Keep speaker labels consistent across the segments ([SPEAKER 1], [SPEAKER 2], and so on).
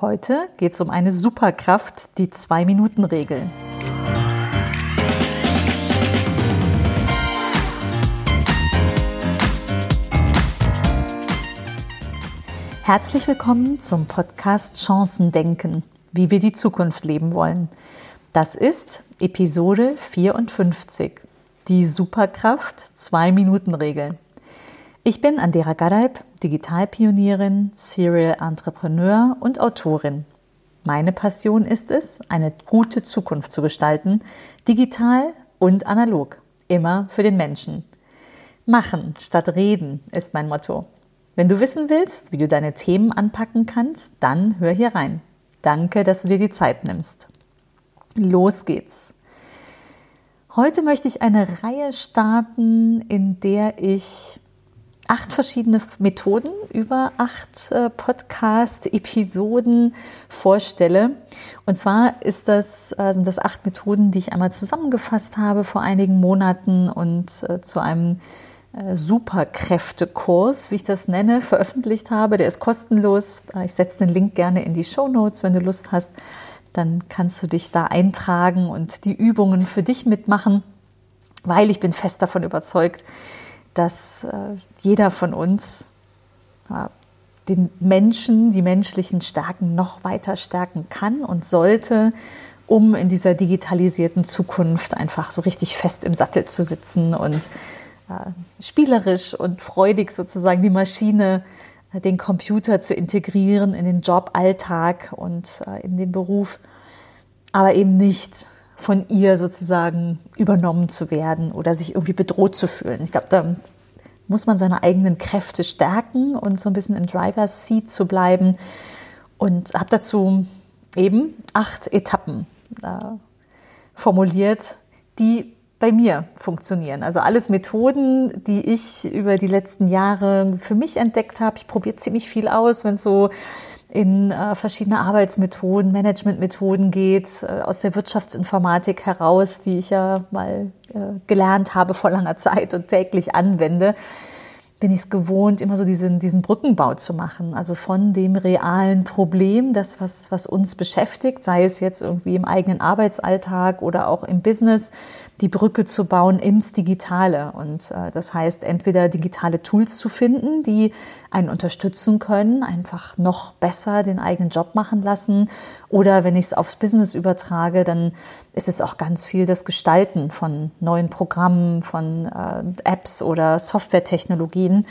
[SPEAKER 1] Heute geht es um eine Superkraft, die Zwei-Minuten-Regel. Herzlich willkommen zum Podcast Chancen denken, wie wir die Zukunft leben wollen. Das ist Episode 54, die Superkraft Zwei-Minuten-Regel. Ich bin Andera Gareib, Digitalpionierin, Serial Entrepreneur und Autorin. Meine Passion ist es, eine gute Zukunft zu gestalten, digital und analog, immer für den Menschen. Machen statt reden ist mein Motto. Wenn du wissen willst, wie du deine Themen anpacken kannst, dann hör hier rein. Danke, dass du dir die Zeit nimmst. Los geht's. Heute möchte ich eine Reihe starten, in der ich acht verschiedene Methoden über acht äh, Podcast-Episoden vorstelle. Und zwar ist das, äh, sind das acht Methoden, die ich einmal zusammengefasst habe vor einigen Monaten und äh, zu einem äh, Superkräftekurs, wie ich das nenne, veröffentlicht habe. Der ist kostenlos. Äh, ich setze den Link gerne in die Show Notes, wenn du Lust hast. Dann kannst du dich da eintragen und die Übungen für dich mitmachen, weil ich bin fest davon überzeugt, dass äh, jeder von uns äh, den Menschen, die menschlichen Stärken noch weiter stärken kann und sollte, um in dieser digitalisierten Zukunft einfach so richtig fest im Sattel zu sitzen und äh, spielerisch und freudig sozusagen die Maschine, den Computer zu integrieren in den Joballtag und in den Beruf, aber eben nicht von ihr sozusagen übernommen zu werden oder sich irgendwie bedroht zu fühlen. Ich glaube, da muss man seine eigenen Kräfte stärken und so ein bisschen im Driver's Seat zu bleiben. Und habe dazu eben acht Etappen äh, formuliert, die bei mir funktionieren. Also alles Methoden, die ich über die letzten Jahre für mich entdeckt habe. Ich probiere ziemlich viel aus, wenn es so in äh, verschiedene Arbeitsmethoden, Managementmethoden geht, äh, aus der Wirtschaftsinformatik heraus, die ich ja mal äh, gelernt habe vor langer Zeit und täglich anwende bin ich es gewohnt, immer so diesen, diesen Brückenbau zu machen. Also von dem realen Problem, das, was, was uns beschäftigt, sei es jetzt irgendwie im eigenen Arbeitsalltag oder auch im Business, die Brücke zu bauen ins Digitale. Und äh, das heißt, entweder digitale Tools zu finden, die einen unterstützen können, einfach noch besser den eigenen Job machen lassen. Oder wenn ich es aufs Business übertrage, dann ist es auch ganz viel das Gestalten von neuen Programmen, von äh, Apps oder Softwaretechnologien.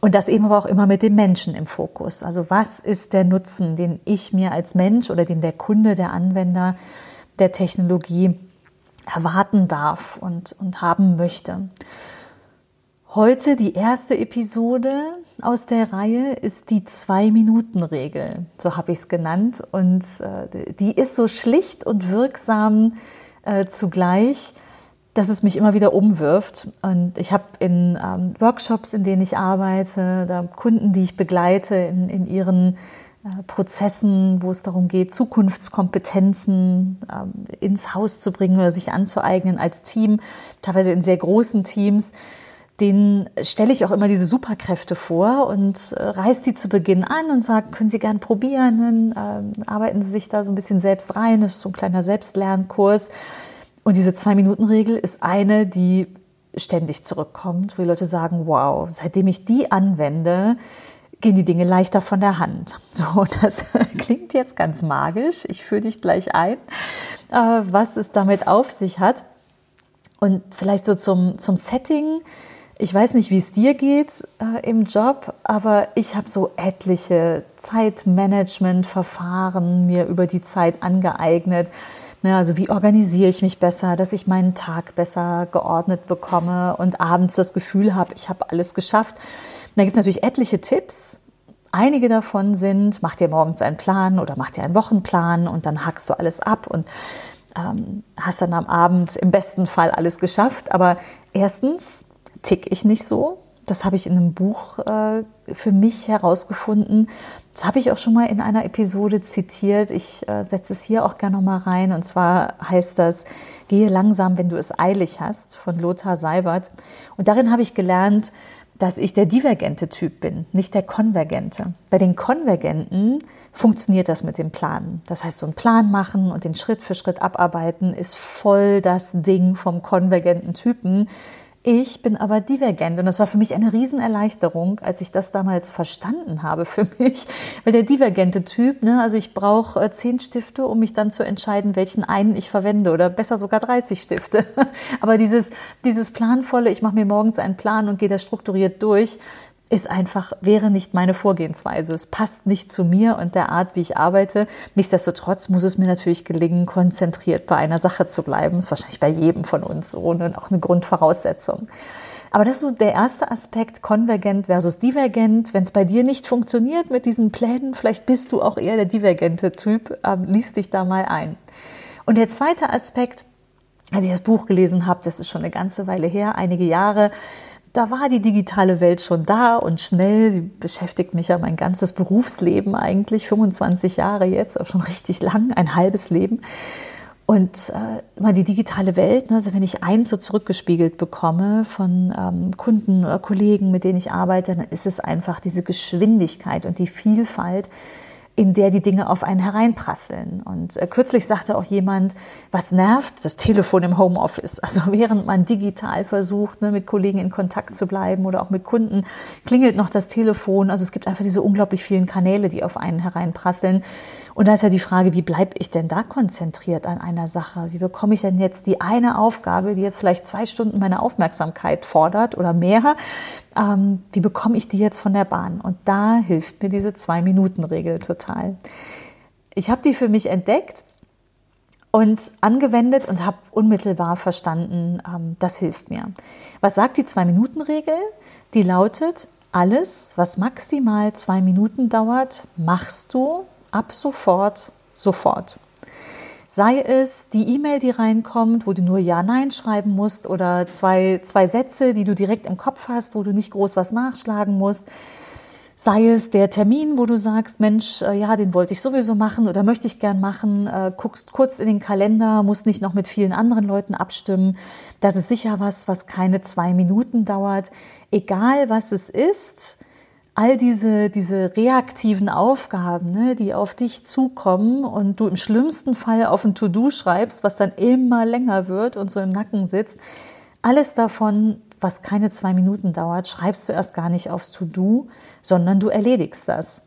[SPEAKER 1] Und das eben aber auch immer mit dem Menschen im Fokus. Also was ist der Nutzen, den ich mir als Mensch oder den der Kunde, der Anwender der Technologie erwarten darf und, und haben möchte. Heute die erste Episode aus der Reihe ist die Zwei-Minuten-Regel, so habe ich es genannt. Und äh, die ist so schlicht und wirksam äh, zugleich, dass es mich immer wieder umwirft. Und ich habe in ähm, Workshops, in denen ich arbeite, da Kunden, die ich begleite in, in ihren äh, Prozessen, wo es darum geht, Zukunftskompetenzen ähm, ins Haus zu bringen oder sich anzueignen als Team, teilweise in sehr großen Teams den stelle ich auch immer diese Superkräfte vor und äh, reiß die zu Beginn an und sage, können Sie gern probieren, dann äh, arbeiten Sie sich da so ein bisschen selbst rein, das ist so ein kleiner Selbstlernkurs. Und diese Zwei-Minuten-Regel ist eine, die ständig zurückkommt, wo die Leute sagen, wow, seitdem ich die anwende, gehen die Dinge leichter von der Hand. So, das klingt jetzt ganz magisch. Ich führe dich gleich ein, äh, was es damit auf sich hat. Und vielleicht so zum, zum Setting. Ich weiß nicht, wie es dir geht äh, im Job, aber ich habe so etliche Zeitmanagement-Verfahren mir über die Zeit angeeignet. Ne, also wie organisiere ich mich besser, dass ich meinen Tag besser geordnet bekomme und abends das Gefühl habe, ich habe alles geschafft. da gibt es natürlich etliche Tipps. Einige davon sind, mach dir morgens einen Plan oder mach dir einen Wochenplan und dann hackst du alles ab und ähm, hast dann am Abend im besten Fall alles geschafft. Aber erstens tick ich nicht so. Das habe ich in einem Buch äh, für mich herausgefunden. Das habe ich auch schon mal in einer Episode zitiert. Ich äh, setze es hier auch gerne noch mal rein. Und zwar heißt das, gehe langsam, wenn du es eilig hast, von Lothar Seibert. Und darin habe ich gelernt, dass ich der divergente Typ bin, nicht der konvergente. Bei den Konvergenten funktioniert das mit dem Planen. Das heißt, so einen Plan machen und den Schritt für Schritt abarbeiten ist voll das Ding vom konvergenten Typen. Ich bin aber divergent und das war für mich eine Riesenerleichterung, als ich das damals verstanden habe für mich, weil der divergente Typ, ne, also ich brauche äh, zehn Stifte, um mich dann zu entscheiden, welchen einen ich verwende oder besser sogar 30 Stifte. Aber dieses, dieses planvolle, ich mache mir morgens einen Plan und gehe das strukturiert durch, ist einfach, wäre nicht meine Vorgehensweise. Es passt nicht zu mir und der Art, wie ich arbeite. Nichtsdestotrotz muss es mir natürlich gelingen, konzentriert bei einer Sache zu bleiben. Das ist wahrscheinlich bei jedem von uns so und auch eine Grundvoraussetzung. Aber das ist so der erste Aspekt, konvergent versus divergent. Wenn es bei dir nicht funktioniert mit diesen Plänen, vielleicht bist du auch eher der divergente Typ, ähm, lies dich da mal ein. Und der zweite Aspekt, als ich das Buch gelesen habe, das ist schon eine ganze Weile her, einige Jahre, da war die digitale Welt schon da und schnell. Sie beschäftigt mich ja mein ganzes Berufsleben eigentlich, 25 Jahre jetzt, auch schon richtig lang, ein halbes Leben. Und äh, mal die digitale Welt, ne, also wenn ich eins so zurückgespiegelt bekomme von ähm, Kunden oder Kollegen, mit denen ich arbeite, dann ist es einfach diese Geschwindigkeit und die Vielfalt, in der die Dinge auf einen hereinprasseln. Und äh, kürzlich sagte auch jemand, was nervt? Das Telefon im Homeoffice. Also während man digital versucht, ne, mit Kollegen in Kontakt zu bleiben oder auch mit Kunden, klingelt noch das Telefon. Also es gibt einfach diese unglaublich vielen Kanäle, die auf einen hereinprasseln. Und da ist ja die Frage, wie bleibe ich denn da konzentriert an einer Sache? Wie bekomme ich denn jetzt die eine Aufgabe, die jetzt vielleicht zwei Stunden meine Aufmerksamkeit fordert oder mehr, ähm, wie bekomme ich die jetzt von der Bahn? Und da hilft mir diese Zwei-Minuten-Regel total. Ich habe die für mich entdeckt und angewendet und habe unmittelbar verstanden, ähm, das hilft mir. Was sagt die Zwei-Minuten-Regel? Die lautet, alles, was maximal zwei Minuten dauert, machst du ab sofort, sofort. Sei es die E-Mail, die reinkommt, wo du nur Ja, Nein schreiben musst oder zwei, zwei Sätze, die du direkt im Kopf hast, wo du nicht groß was nachschlagen musst. Sei es der Termin, wo du sagst, Mensch, äh, ja, den wollte ich sowieso machen oder möchte ich gern machen, äh, guckst kurz in den Kalender, musst nicht noch mit vielen anderen Leuten abstimmen. Das ist sicher was, was keine zwei Minuten dauert. Egal was es ist, all diese, diese reaktiven Aufgaben, ne, die auf dich zukommen und du im schlimmsten Fall auf ein To-Do schreibst, was dann immer länger wird und so im Nacken sitzt, alles davon, was keine zwei Minuten dauert, schreibst du erst gar nicht aufs To-Do, sondern du erledigst das.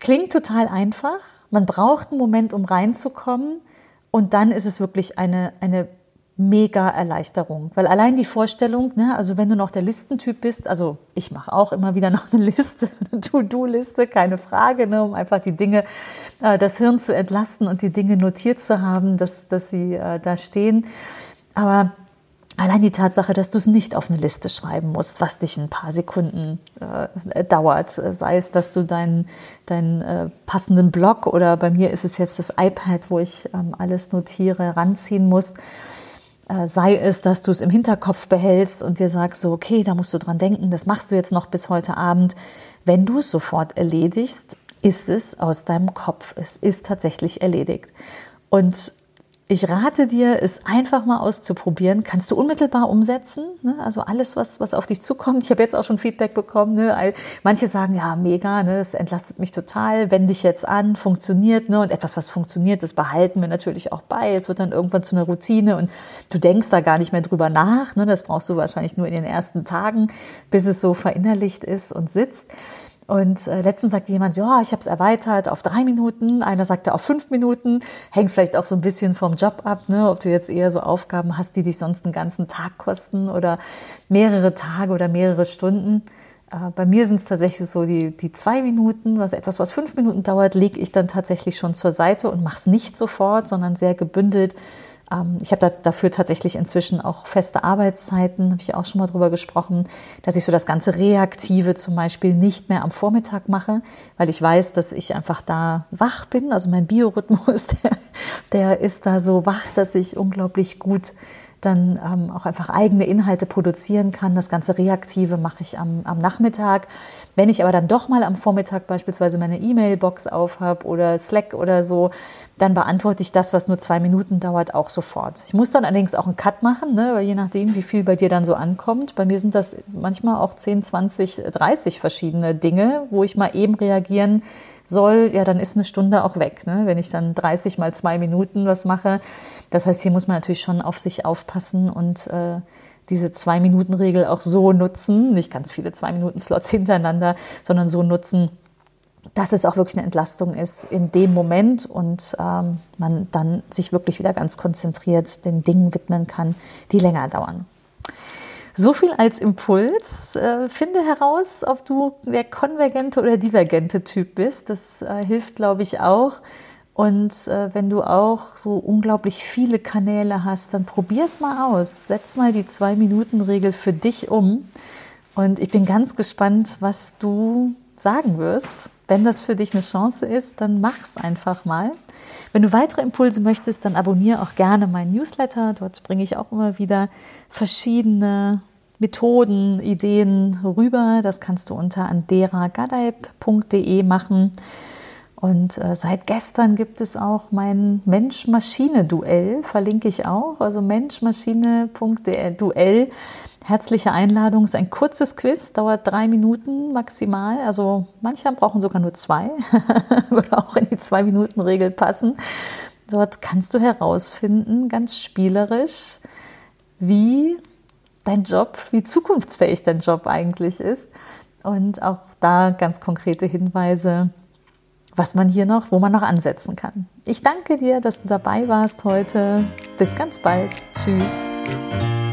[SPEAKER 1] Klingt total einfach. Man braucht einen Moment, um reinzukommen. Und dann ist es wirklich eine, eine mega Erleichterung. Weil allein die Vorstellung, ne, also wenn du noch der Listentyp bist, also ich mache auch immer wieder noch eine Liste, eine To-Do-Liste, keine Frage, ne, um einfach die Dinge, äh, das Hirn zu entlasten und die Dinge notiert zu haben, dass, dass sie äh, da stehen. Aber allein die Tatsache, dass du es nicht auf eine Liste schreiben musst, was dich ein paar Sekunden äh, dauert, sei es, dass du deinen, deinen äh, passenden Blog oder bei mir ist es jetzt das iPad, wo ich ähm, alles notiere, ranziehen musst äh, sei es, dass du es im Hinterkopf behältst und dir sagst, so, okay, da musst du dran denken, das machst du jetzt noch bis heute Abend. Wenn du es sofort erledigst, ist es aus deinem Kopf. Es ist tatsächlich erledigt. Und ich rate dir, es einfach mal auszuprobieren. Kannst du unmittelbar umsetzen. Ne? Also alles, was, was auf dich zukommt. Ich habe jetzt auch schon Feedback bekommen. Ne? Manche sagen, ja, mega, ne? das entlastet mich total. Wende dich jetzt an, funktioniert. Ne? Und etwas, was funktioniert, das behalten wir natürlich auch bei. Es wird dann irgendwann zu einer Routine und du denkst da gar nicht mehr drüber nach. Ne? Das brauchst du wahrscheinlich nur in den ersten Tagen, bis es so verinnerlicht ist und sitzt. Und äh, letztens sagte jemand, ja, ich habe es erweitert auf drei Minuten. Einer sagte auf fünf Minuten. Hängt vielleicht auch so ein bisschen vom Job ab, ne? ob du jetzt eher so Aufgaben hast, die dich sonst einen ganzen Tag kosten oder mehrere Tage oder mehrere Stunden. Äh, bei mir sind es tatsächlich so die, die zwei Minuten, was etwas, was fünf Minuten dauert, lege ich dann tatsächlich schon zur Seite und mache es nicht sofort, sondern sehr gebündelt ich habe da, dafür tatsächlich inzwischen auch feste Arbeitszeiten, habe ich auch schon mal drüber gesprochen, dass ich so das ganze Reaktive zum Beispiel nicht mehr am Vormittag mache, weil ich weiß, dass ich einfach da wach bin. Also mein Biorhythmus, der, der ist da so wach, dass ich unglaublich gut dann ähm, auch einfach eigene Inhalte produzieren kann. Das ganze Reaktive mache ich am, am Nachmittag. Wenn ich aber dann doch mal am Vormittag beispielsweise meine E-Mail-Box aufhab oder Slack oder so, dann beantworte ich das, was nur zwei Minuten dauert, auch sofort. Ich muss dann allerdings auch einen Cut machen, ne, weil je nachdem, wie viel bei dir dann so ankommt. Bei mir sind das manchmal auch 10, 20, 30 verschiedene Dinge, wo ich mal eben reagieren soll, ja, dann ist eine Stunde auch weg. Ne? Wenn ich dann 30 mal zwei Minuten was mache. Das heißt, hier muss man natürlich schon auf sich aufpassen und äh, diese Zwei-Minuten-Regel auch so nutzen, nicht ganz viele Zwei-Minuten-Slots hintereinander, sondern so nutzen, dass es auch wirklich eine Entlastung ist in dem Moment und ähm, man dann sich wirklich wieder ganz konzentriert den Dingen widmen kann, die länger dauern. So viel als Impuls. Äh, finde heraus, ob du der konvergente oder divergente Typ bist. Das äh, hilft, glaube ich, auch. Und äh, wenn du auch so unglaublich viele Kanäle hast, dann probier es mal aus. Setz mal die Zwei-Minuten-Regel für dich um. Und ich bin ganz gespannt, was du sagen wirst. Wenn das für dich eine Chance ist, dann mach's einfach mal. Wenn du weitere Impulse möchtest, dann abonniere auch gerne meinen Newsletter. Dort bringe ich auch immer wieder verschiedene Methoden, Ideen rüber. Das kannst du unter anderagadeib.de machen. Und äh, seit gestern gibt es auch mein Mensch-Maschine-Duell, verlinke ich auch. Also Mensch-Maschine.duell Herzliche Einladung, ist ein kurzes Quiz, dauert drei Minuten maximal. Also manche brauchen sogar nur zwei, würde auch in die Zwei-Minuten-Regel passen. Dort kannst du herausfinden, ganz spielerisch, wie dein Job, wie zukunftsfähig dein Job eigentlich ist. Und auch da ganz konkrete Hinweise, was man hier noch, wo man noch ansetzen kann. Ich danke dir, dass du dabei warst heute. Bis ganz bald. Tschüss.